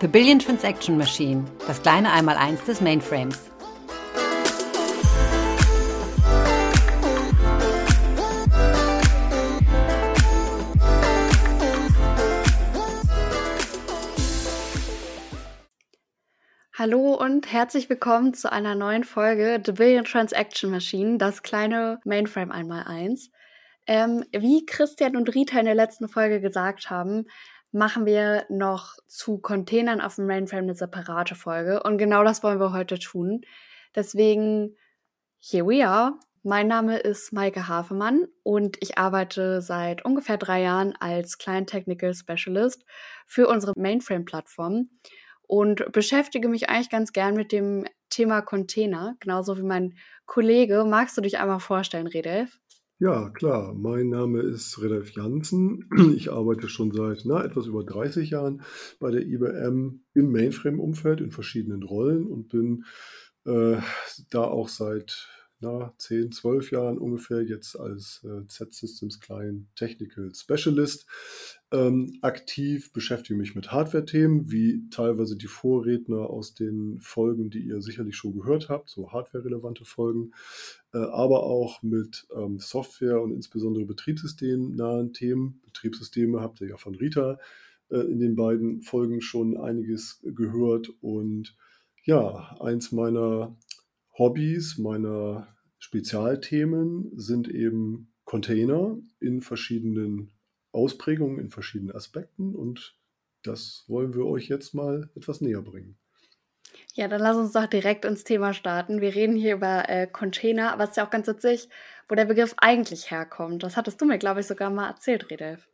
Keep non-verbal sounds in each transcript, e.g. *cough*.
The Billion Transaction Machine, das kleine Einmaleins des Mainframes. Hallo und herzlich willkommen zu einer neuen Folge The Billion Transaction Machine, das kleine Mainframe einmal eins. Ähm, wie Christian und Rita in der letzten Folge gesagt haben, machen wir noch zu Containern auf dem Mainframe eine separate Folge. Und genau das wollen wir heute tun. Deswegen, here we are. Mein Name ist Maike Hafemann und ich arbeite seit ungefähr drei Jahren als Client Technical Specialist für unsere Mainframe-Plattform und beschäftige mich eigentlich ganz gern mit dem Thema Container, genauso wie mein Kollege. Magst du dich einmal vorstellen, Redelf? Ja, klar. Mein Name ist Redolf Janssen. *clears throat* Ich arbeite schon seit na, etwas über 30 Jahren bei der IBM im Mainframe-Umfeld in verschiedenen Rollen und bin äh, da auch seit na, 10, 12 Jahren ungefähr jetzt als äh, Z-Systems Client Technical Specialist ähm, aktiv, beschäftige mich mit Hardware-Themen, wie teilweise die Vorredner aus den Folgen, die ihr sicherlich schon gehört habt, so Hardware-relevante Folgen, äh, aber auch mit ähm, Software und insbesondere betriebssystemnahen Themen. Betriebssysteme habt ihr ja von Rita äh, in den beiden Folgen schon einiges gehört und ja, eins meiner Hobbys, meiner Spezialthemen sind eben Container in verschiedenen Ausprägungen, in verschiedenen Aspekten und das wollen wir euch jetzt mal etwas näher bringen. Ja, dann lass uns doch direkt ins Thema starten. Wir reden hier über äh, Container, aber es ist ja auch ganz witzig, wo der Begriff eigentlich herkommt. Das hattest du mir, glaube ich, sogar mal erzählt, Redelf.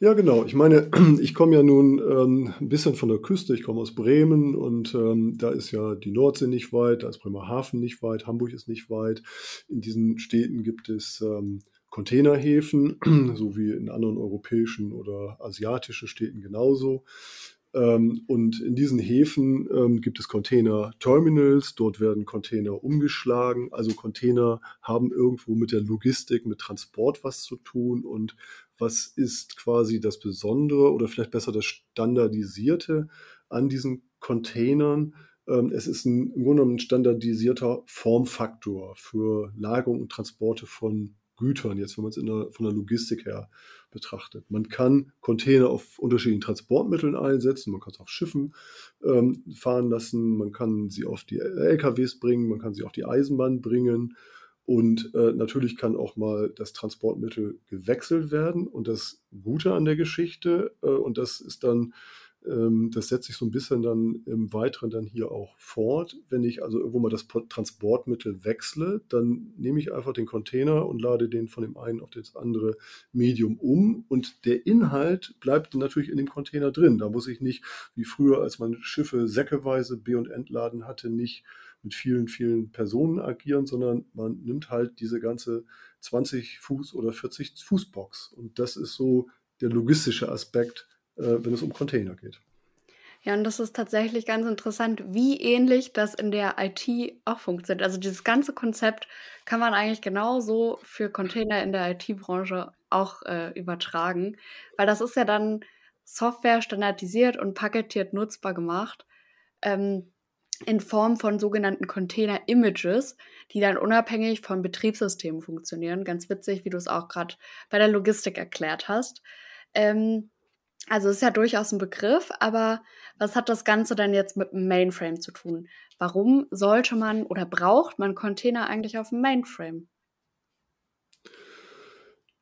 Ja, genau. Ich meine, *clears throat* ich komme ja nun ähm, ein bisschen von der Küste. Ich komme aus Bremen und ähm, da ist ja die Nordsee nicht weit, da ist Bremerhaven nicht weit, Hamburg ist nicht weit. In diesen Städten gibt es ähm, Containerhäfen, *clears throat* so wie in anderen europäischen oder asiatischen Städten genauso. Ähm, und in diesen Häfen ähm, gibt es Container-Terminals, dort werden Container umgeschlagen. Also Container haben irgendwo mit der Logistik, mit Transport was zu tun und was ist quasi das Besondere oder vielleicht besser das Standardisierte an diesen Containern. Ähm, es ist ein, im Grunde genommen ein standardisierter Formfaktor für Lagerung und Transporte von Gütern, jetzt wenn man es der, von der Logistik her betrachtet. Man kann Container auf unterschiedlichen Transportmitteln einsetzen, man kann es auf Schiffen ähm, fahren lassen, man kann sie auf die LKWs bringen, man kann sie auf die Eisenbahn bringen und äh, natürlich kann auch mal das Transportmittel gewechselt werden. Und das Gute an der Geschichte, äh, und das ist dann, ähm, das setzt sich so ein bisschen dann im Weiteren dann hier auch fort. Wenn ich also irgendwo mal das Transportmittel wechsle, dann nehme ich einfach den Container und lade den von dem einen auf das andere Medium um. Und der Inhalt bleibt natürlich in dem Container drin. Da muss ich nicht, wie früher, als man Schiffe säckeweise be- und entladen hatte, nicht mit vielen, vielen Personen agieren, sondern man nimmt halt diese ganze 20 Fuß oder 40 Fuß Box. Und das ist so der logistische Aspekt, äh, wenn es um Container geht. Ja, und das ist tatsächlich ganz interessant, wie ähnlich das in der IT auch funktioniert. Also dieses ganze Konzept kann man eigentlich genauso für Container in der IT-Branche auch äh, übertragen, weil das ist ja dann Software standardisiert und paketiert nutzbar gemacht. Ähm, in Form von sogenannten Container-Images, die dann unabhängig von Betriebssystemen funktionieren. Ganz witzig, wie du es auch gerade bei der Logistik erklärt hast. Ähm, also ist ja durchaus ein Begriff, aber was hat das Ganze dann jetzt mit dem Mainframe zu tun? Warum sollte man oder braucht man Container eigentlich auf dem Mainframe?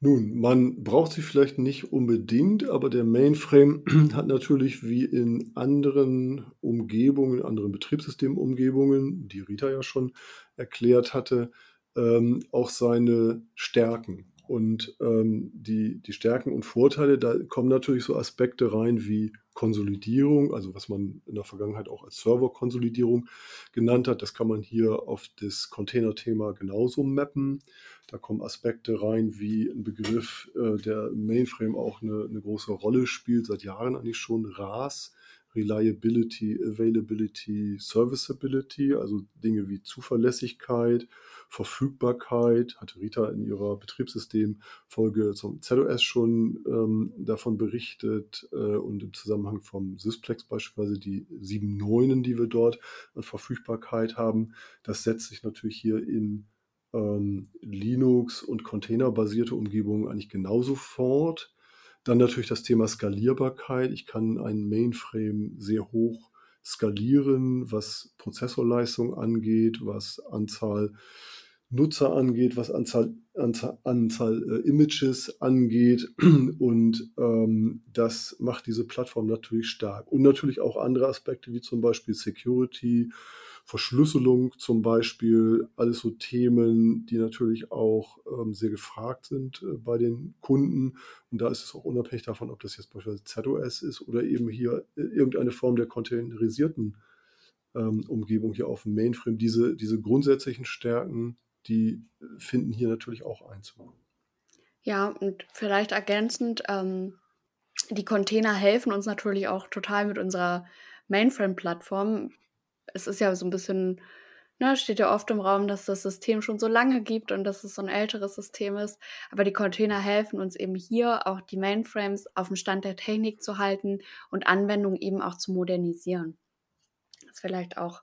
Nun, man braucht sie vielleicht nicht unbedingt, aber der Mainframe *clears throat* hat natürlich wie in anderen Umgebungen, anderen Betriebssystemumgebungen, die Rita ja schon erklärt hatte, ähm, auch seine Stärken. Und ähm, die, die Stärken und Vorteile, da kommen natürlich so Aspekte rein wie Konsolidierung, also was man in der Vergangenheit auch als Serverkonsolidierung genannt hat. Das kann man hier auf das Container-Thema genauso mappen. Da kommen Aspekte rein wie ein Begriff, äh, der im Mainframe auch eine, eine große Rolle spielt, seit Jahren eigentlich schon, RAS. Reliability, Availability, Serviceability, also Dinge wie Zuverlässigkeit Verfügbarkeit, hatte Rita in ihrer Betriebssystemfolge zum ZOS schon ähm, davon berichtet äh, und im Zusammenhang vom Sysplex beispielsweise die sieben Neunen, die wir dort an Verfügbarkeit haben. Das setzt sich natürlich hier in ähm, Linux und containerbasierte Umgebungen eigentlich genauso fort. Dann natürlich das Thema Skalierbarkeit. Ich kann einen Mainframe sehr hoch skalieren, was Prozessorleistung angeht, was Anzahl Nutzer angeht, was Anzahl, Anzahl, Anzahl äh, Images angeht. *clears throat* Und ähm, das macht diese Plattform natürlich stark. Und natürlich auch andere Aspekte wie zum Beispiel Security, Verschlüsselung zum Beispiel, alles so Themen, die natürlich auch ähm, sehr gefragt sind äh, bei den Kunden. Und da ist es auch unabhängig davon, ob das jetzt beispielsweise ZOS ist oder eben hier äh, irgendeine Form der containerisierten ähm, Umgebung hier auf dem Mainframe. Diese, diese grundsätzlichen Stärken, die finden hier natürlich auch Einzug. Ja, und vielleicht ergänzend, ähm, die Container helfen uns natürlich auch total mit unserer Mainframe-Plattform es ist ja so ein bisschen, ne, steht ja oft im Raum, dass das System schon so lange gibt und dass es so ein älteres System ist. Aber die Container helfen uns eben hier auch die Mainframes auf dem Stand der Technik zu halten und Anwendungen eben auch zu modernisieren. Das ist vielleicht auch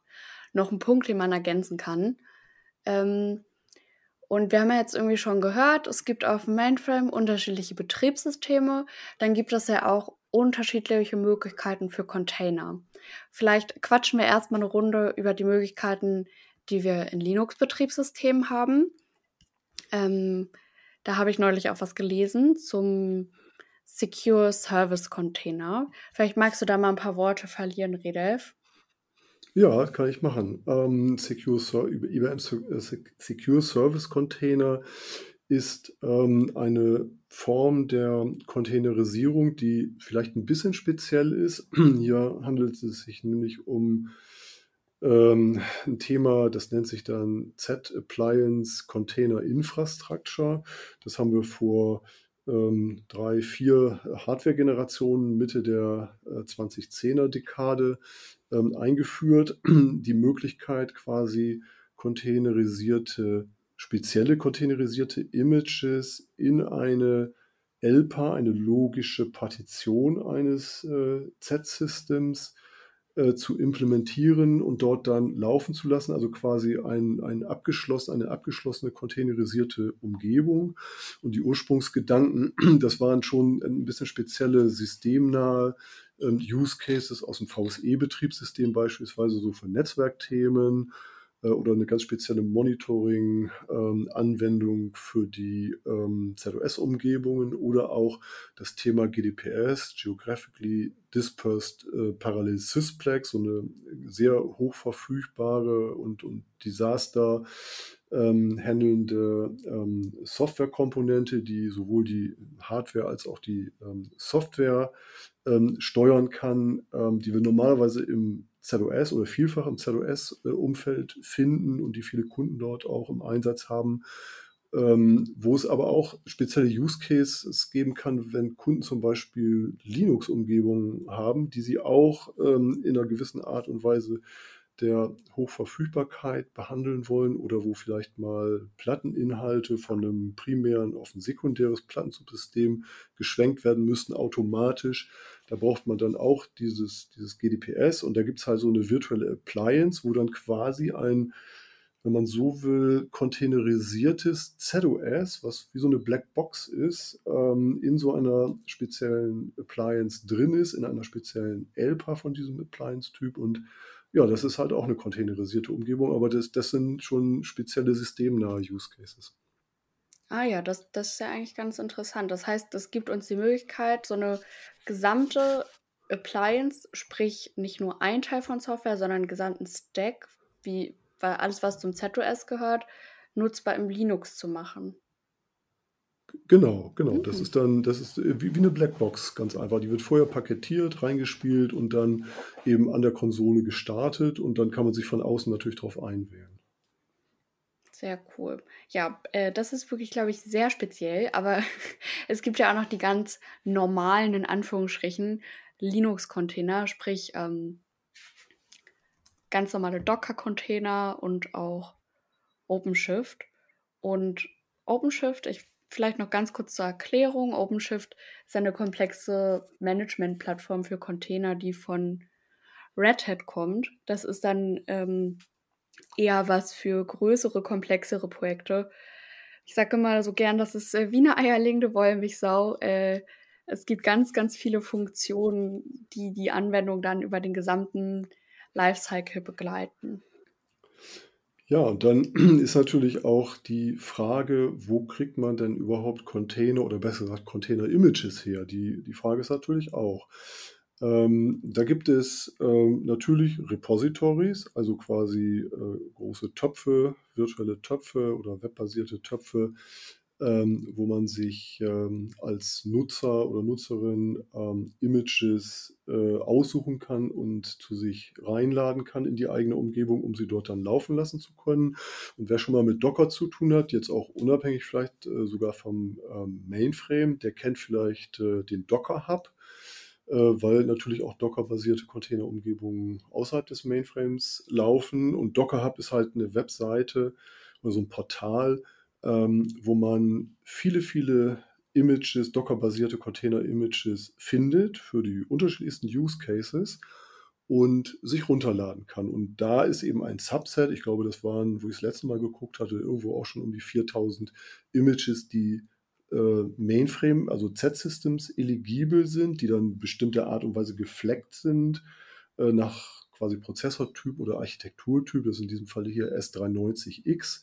noch ein Punkt, den man ergänzen kann. Ähm, und wir haben ja jetzt irgendwie schon gehört, es gibt auf dem Mainframe unterschiedliche Betriebssysteme. Dann gibt es ja auch unterschiedliche Möglichkeiten für Container. Vielleicht quatschen wir erstmal eine Runde über die Möglichkeiten, die wir in Linux-Betriebssystemen haben. Ähm, da habe ich neulich auch was gelesen zum Secure Service Container. Vielleicht magst du da mal ein paar Worte verlieren, Redelf. Ja, kann ich machen. Ähm, Secure, IBM äh, Secure Service Container ist ähm, eine Form der Containerisierung, die vielleicht ein bisschen speziell ist. *clears throat* Hier handelt es sich nämlich um ähm, ein Thema, das nennt sich dann Z-Appliance Container Infrastructure. Das haben wir vor ähm, drei, vier Hardware-Generationen Mitte der äh, 2010er-Dekade ähm, eingeführt. *clears throat* Die Möglichkeit quasi containerisierte spezielle containerisierte Images in eine ELPA, eine logische Partition eines äh, Z-Systems äh, zu implementieren und dort dann laufen zu lassen, also quasi ein, ein abgeschlossen, eine abgeschlossene containerisierte Umgebung. Und die Ursprungsgedanken, *clears throat* das waren schon ein bisschen spezielle systemnahe ähm, Use Cases aus dem VSE-Betriebssystem beispielsweise so für Netzwerkthemen äh, oder eine ganz spezielle Monitoring-Anwendung ähm, für die ähm, ZOS-Umgebungen oder auch das Thema GDPS, Geographically Dispersed äh, Parallel Sysplex, so eine sehr hochverfügbare und, und Disaster ähm, handelnde ähm, Softwarekomponente, die sowohl die Hardware als auch die ähm, Software ähm, steuern kann, die wir normalerweise im ZOS oder vielfach im ZOS-Umfeld finden und die viele Kunden dort auch im Einsatz haben. Ähm, wo es aber auch spezielle Use Cases geben kann, wenn Kunden zum Beispiel Linux-Umgebungen haben, die sie auch ähm, in einer gewissen Art und Weise der Hochverfügbarkeit behandeln wollen oder wo vielleicht mal Platteninhalte von einem primären auf ein sekundäres Plattensubsystem geschwenkt werden müssten automatisch. Da braucht man dann auch dieses, dieses GDPS und da gibt es halt so eine virtuelle Appliance, wo dann quasi ein, wenn man so will, containerisiertes ZOS, was wie so eine Blackbox ist, ähm, in so einer speziellen Appliance drin ist, in einer speziellen ELPA von diesem Appliance-Typ und ja, das ist halt auch eine containerisierte Umgebung, aber das, das sind schon spezielle systemnahe Use Cases. Ah ja, das, das ist ja eigentlich ganz interessant. Das heißt, das gibt uns die Möglichkeit, so eine gesamte Appliance, sprich nicht nur ein Teil von Software, sondern einen gesamten Stack, wie weil alles, was zum ZOS gehört, nutzbar im Linux zu machen. Genau, genau. Das mhm. ist dann, das ist äh, wie, wie eine Blackbox, ganz einfach. Die wird vorher paketiert, reingespielt und dann eben an der Konsole gestartet und dann kann man sich von außen natürlich darauf einwählen. Sehr cool. Ja, äh, das ist wirklich, glaube ich, sehr speziell, aber *laughs* es gibt ja auch noch die ganz normalen, in Anführungsstrichen, Linux-Container, sprich ähm, ganz normale Docker-Container und auch OpenShift. Und OpenShift, ich vielleicht noch ganz kurz zur Erklärung. OpenShift ist eine komplexe Management-Plattform für Container, die von Red Hat kommt. Das ist dann ähm, eher was für größere, komplexere Projekte. Ich sage immer so gern, das ist äh, wie eine eierlegende Wollmilchsau. Äh, es gibt ganz, ganz viele Funktionen, die die Anwendung dann über den gesamten Lifecycle begleiten. Ja, und dann *clears throat* ist natürlich auch die Frage, wo kriegt man denn überhaupt Container oder besser gesagt Container-Images her? Die, die Frage ist natürlich auch. Ähm, da gibt es ähm, natürlich Repositories, also quasi äh, große Töpfe, virtuelle Töpfe oder webbasierte Töpfe, ähm, wo man sich ähm, als Nutzer oder Nutzerin ähm, Images äh, aussuchen kann und zu sich reinladen kann in die eigene Umgebung, um sie dort dann laufen lassen zu können. Und wer schon mal mit Docker zu tun hat, jetzt auch unabhängig vielleicht äh, sogar vom ähm, Mainframe, der kennt vielleicht äh, den Docker Hub weil natürlich auch Docker-basierte Containerumgebungen außerhalb des Mainframes laufen. Und Docker Hub ist halt eine Webseite oder so ein Portal, ähm, wo man viele, viele Images, Docker-basierte Container-Images findet für die unterschiedlichsten Use Cases und sich runterladen kann. Und da ist eben ein Subset, ich glaube, das waren, wo ich das letzte Mal geguckt hatte, irgendwo auch schon um die 4000 Images, die äh, Mainframe, also Z-Systems eligibel sind, die dann bestimmte Art und Weise gefleckt sind äh, nach quasi Prozessortyp oder Architekturtyp. Das ist in diesem Fall hier S390X.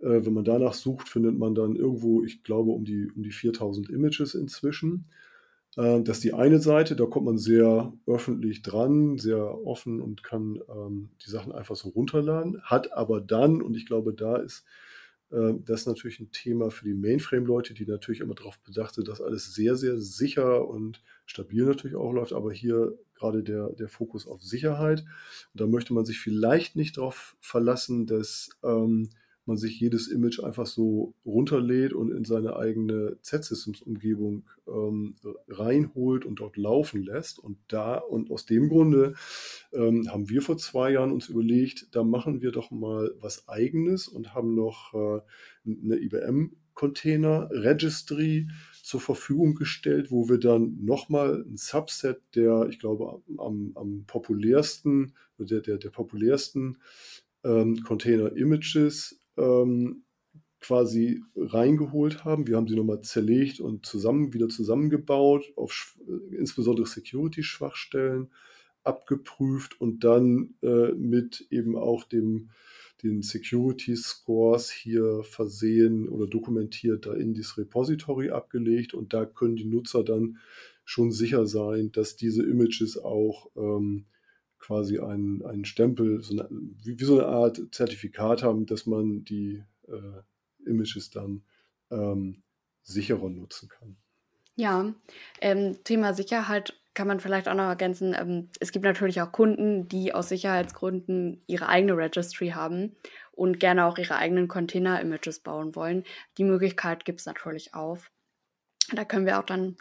Äh, wenn man danach sucht, findet man dann irgendwo, ich glaube, um die, um die 4000 Images inzwischen. Äh, das ist die eine Seite, da kommt man sehr öffentlich dran, sehr offen und kann ähm, die Sachen einfach so runterladen. Hat aber dann, und ich glaube, da ist das ist natürlich ein Thema für die Mainframe-Leute, die natürlich immer darauf bedacht sind, dass alles sehr, sehr sicher und stabil natürlich auch läuft, aber hier gerade der, der Fokus auf Sicherheit. Und da möchte man sich vielleicht nicht darauf verlassen, dass ähm, man sich jedes Image einfach so runterlädt und in seine eigene Z-Systems-Umgebung ähm, reinholt und dort laufen lässt. Und da und aus dem Grunde ähm, haben wir vor zwei Jahren uns überlegt, da machen wir doch mal was Eigenes und haben noch äh, eine IBM Container Registry zur Verfügung gestellt, wo wir dann nochmal ein Subset der, ich glaube, am, am populärsten, der, der, der populärsten ähm, Container Images ähm, quasi reingeholt haben. Wir haben sie nochmal zerlegt und zusammen wieder zusammengebaut, auf insbesondere Security-Schwachstellen abgeprüft und dann äh, mit eben auch dem, den Security Scores hier versehen oder dokumentiert da in dieses Repository abgelegt und da können die Nutzer dann schon sicher sein, dass diese Images auch ähm, quasi einen, einen Stempel, so eine, wie, wie, so eine Art Zertifikat haben, dass man die äh, Images dann ähm, sicherer nutzen kann. Ja, ähm, Thema Sicherheit kann man vielleicht auch noch ergänzen. Ähm, es gibt natürlich auch Kunden, die aus Sicherheitsgründen ihre eigene Registry haben und gerne auch ihre eigenen Container-Images bauen wollen. Die Möglichkeit gibt es natürlich auch. Da können wir auch dann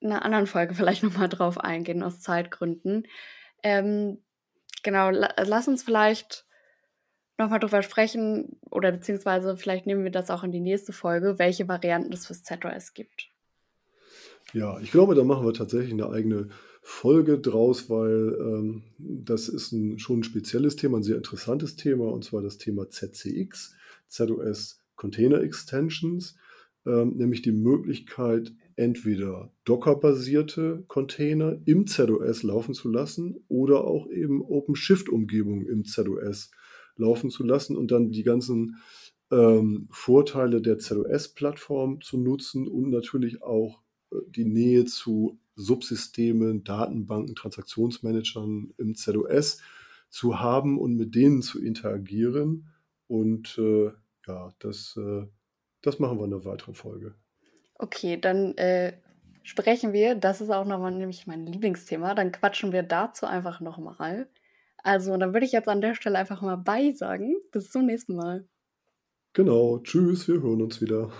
in einer anderen Folge vielleicht nochmal drauf eingehen, aus Zeitgründen. Ähm, genau, la lass uns vielleicht nochmal drüber sprechen oder beziehungsweise vielleicht nehmen wir das auch in die nächste Folge, welche Varianten es fürs ZOS gibt. Ja, ich glaube, da machen wir tatsächlich eine eigene Folge draus, weil ähm, das ist ein, schon ein spezielles Thema, ein sehr interessantes Thema, und zwar das Thema ZCX, ZOS Container Extensions, ähm, nämlich die Möglichkeit, entweder Docker-basierte Container im ZOS laufen zu lassen oder auch eben OpenShift-Umgebungen im ZOS laufen zu lassen und dann die ganzen ähm, Vorteile der ZOS-Plattform zu nutzen und natürlich auch äh, die Nähe zu Subsystemen, Datenbanken, Transaktionsmanagern im ZOS zu haben und mit denen zu interagieren. Und äh, ja, das, äh, das machen wir in einer weiteren Folge. Okay, dann äh, sprechen wir, das ist auch nochmal nämlich mein Lieblingsthema, dann quatschen wir dazu einfach nochmal. Also, dann würde ich jetzt an der Stelle einfach mal beisagen. Bis zum nächsten Mal. Genau, tschüss, wir hören uns wieder.